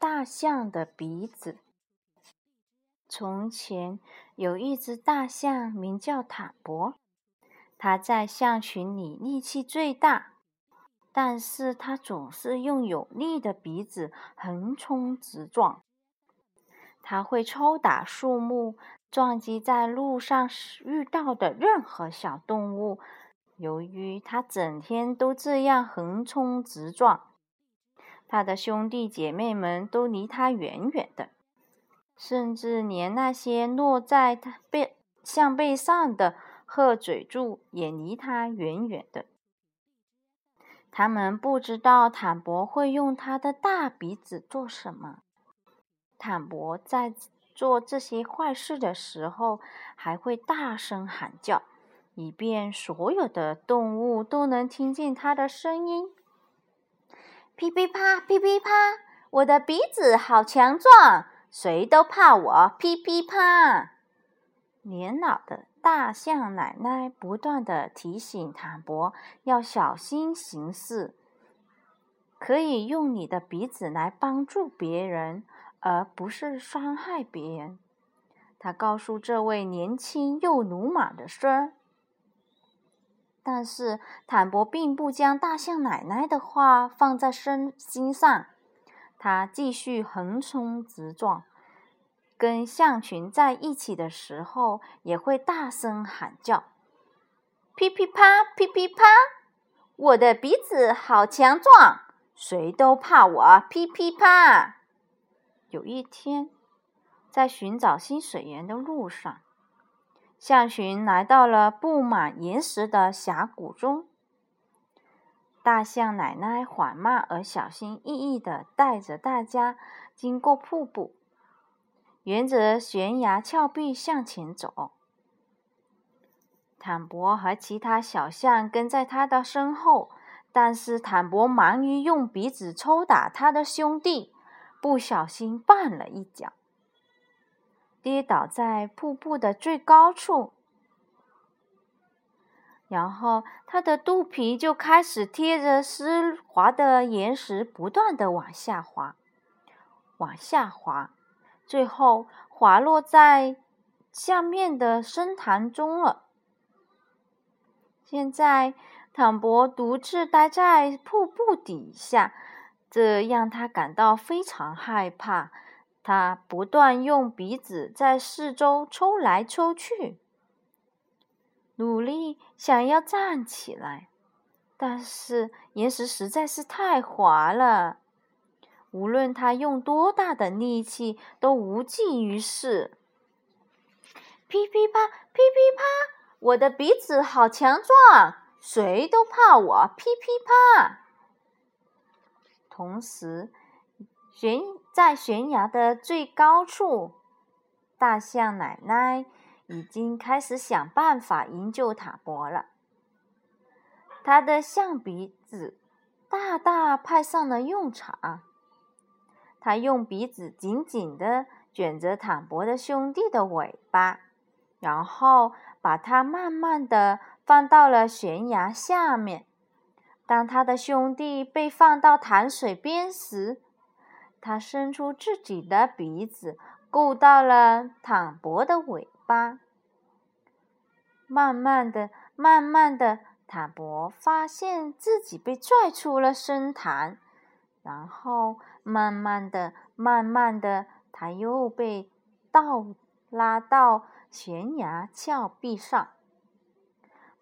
大象的鼻子。从前有一只大象，名叫坦博。它在象群里力气最大，但是它总是用有力的鼻子横冲直撞。它会抽打树木，撞击在路上遇到的任何小动物。由于它整天都这样横冲直撞，他的兄弟姐妹们都离他远远的，甚至连那些落在他背象背上的。鹤嘴柱也离他远远的。他们不知道坦博会用他的大鼻子做什么。坦博在做这些坏事的时候，还会大声喊叫，以便所有的动物都能听见他的声音。噼噼啪，噼噼啪，我的鼻子好强壮，谁都怕我。噼噼啪，年老的。大象奶奶不断的提醒坦博要小心行事，可以用你的鼻子来帮助别人，而不是伤害别人。他告诉这位年轻又鲁莽的孙但是坦博并不将大象奶奶的话放在身心上，他继续横冲直撞。跟象群在一起的时候，也会大声喊叫：“噼噼啪，噼噼啪，我的鼻子好强壮，谁都怕我。”噼噼啪。有一天，在寻找新水源的路上，象群来到了布满岩石的峡谷中。大象奶奶缓慢而小心翼翼地带着大家经过瀑布。沿着悬崖峭壁向前走，坦博和其他小象跟在他的身后，但是坦博忙于用鼻子抽打他的兄弟，不小心绊了一跤，跌倒在瀑布的最高处，然后他的肚皮就开始贴着湿滑的岩石，不断的往下滑，往下滑。最后滑落在下面的深潭中了。现在，坦博独自待在瀑布底下，这让他感到非常害怕。他不断用鼻子在四周抽来抽去，努力想要站起来，但是岩石实在是太滑了。无论他用多大的力气，都无济于事。噼噼啪，噼噼啪，我的鼻子好强壮，谁都怕我。噼噼啪。同时，悬在悬崖的最高处，大象奶奶已经开始想办法营救塔博了。他的象鼻子大大派上了用场。他用鼻子紧紧地卷着坦博的兄弟的尾巴，然后把它慢慢地放到了悬崖下面。当他的兄弟被放到潭水边时，他伸出自己的鼻子够到了坦博的尾巴。慢慢的，慢慢的，坦博发现自己被拽出了深潭。然后，慢慢的、慢慢的，他又被倒拉到悬崖峭壁上。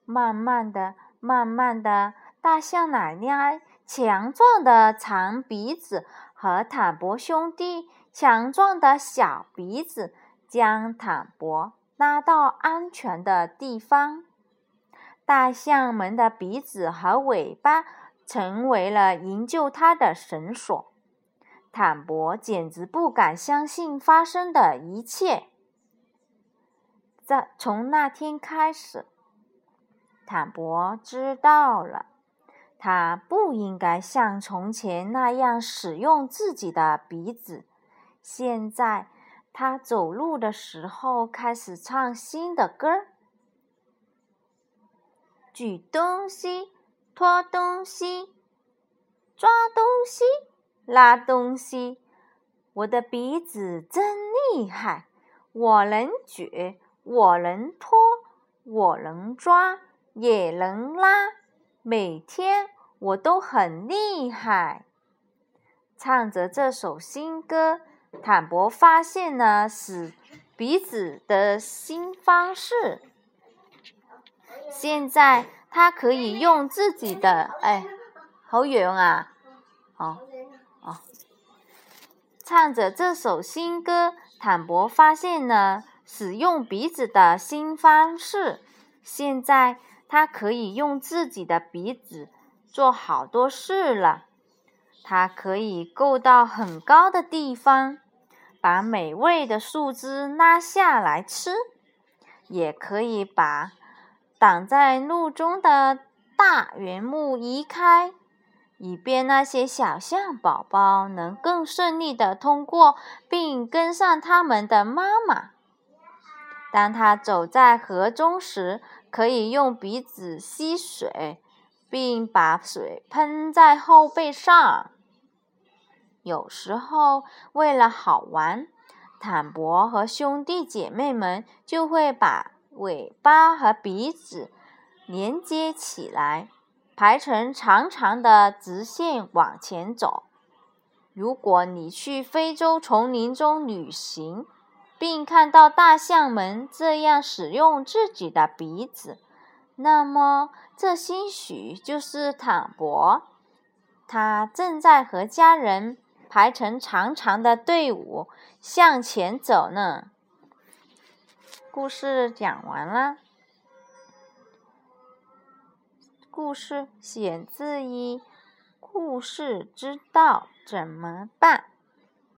慢慢的、慢慢的，大象奶奶强壮的长鼻子和坦博兄弟强壮的小鼻子，将坦博拉到安全的地方。大象们的鼻子和尾巴。成为了营救他的绳索。坦博简直不敢相信发生的一切。在从那天开始，坦博知道了，他不应该像从前那样使用自己的鼻子。现在，他走路的时候开始唱新的歌儿：举东西。拖东西，抓东西，拉东西，我的鼻子真厉害，我能举，我能拖，我能抓，也能拉，每天我都很厉害。”唱着这首新歌，坦博发现了使鼻子的新方式。现在他可以用自己的哎，好远啊！哦哦，唱着这首新歌，坦博发现了使用鼻子的新方式。现在他可以用自己的鼻子做好多事了。它可以够到很高的地方，把美味的树枝拉下来吃；也可以把挡在路中的大圆木移开，以便那些小象宝宝能更顺利的通过，并跟上他们的妈妈。当他走在河中时，可以用鼻子吸水，并把水喷在后背上。有时候，为了好玩，坦博和兄弟姐妹们就会把尾巴和鼻子连接起来，排成长长的直线往前走。如果你去非洲丛林中旅行，并看到大象们这样使用自己的鼻子，那么这兴许就是坦博，他正在和家人。排成长长的队伍向前走呢。故事讲完了。故事选自于《故事知道怎么办》。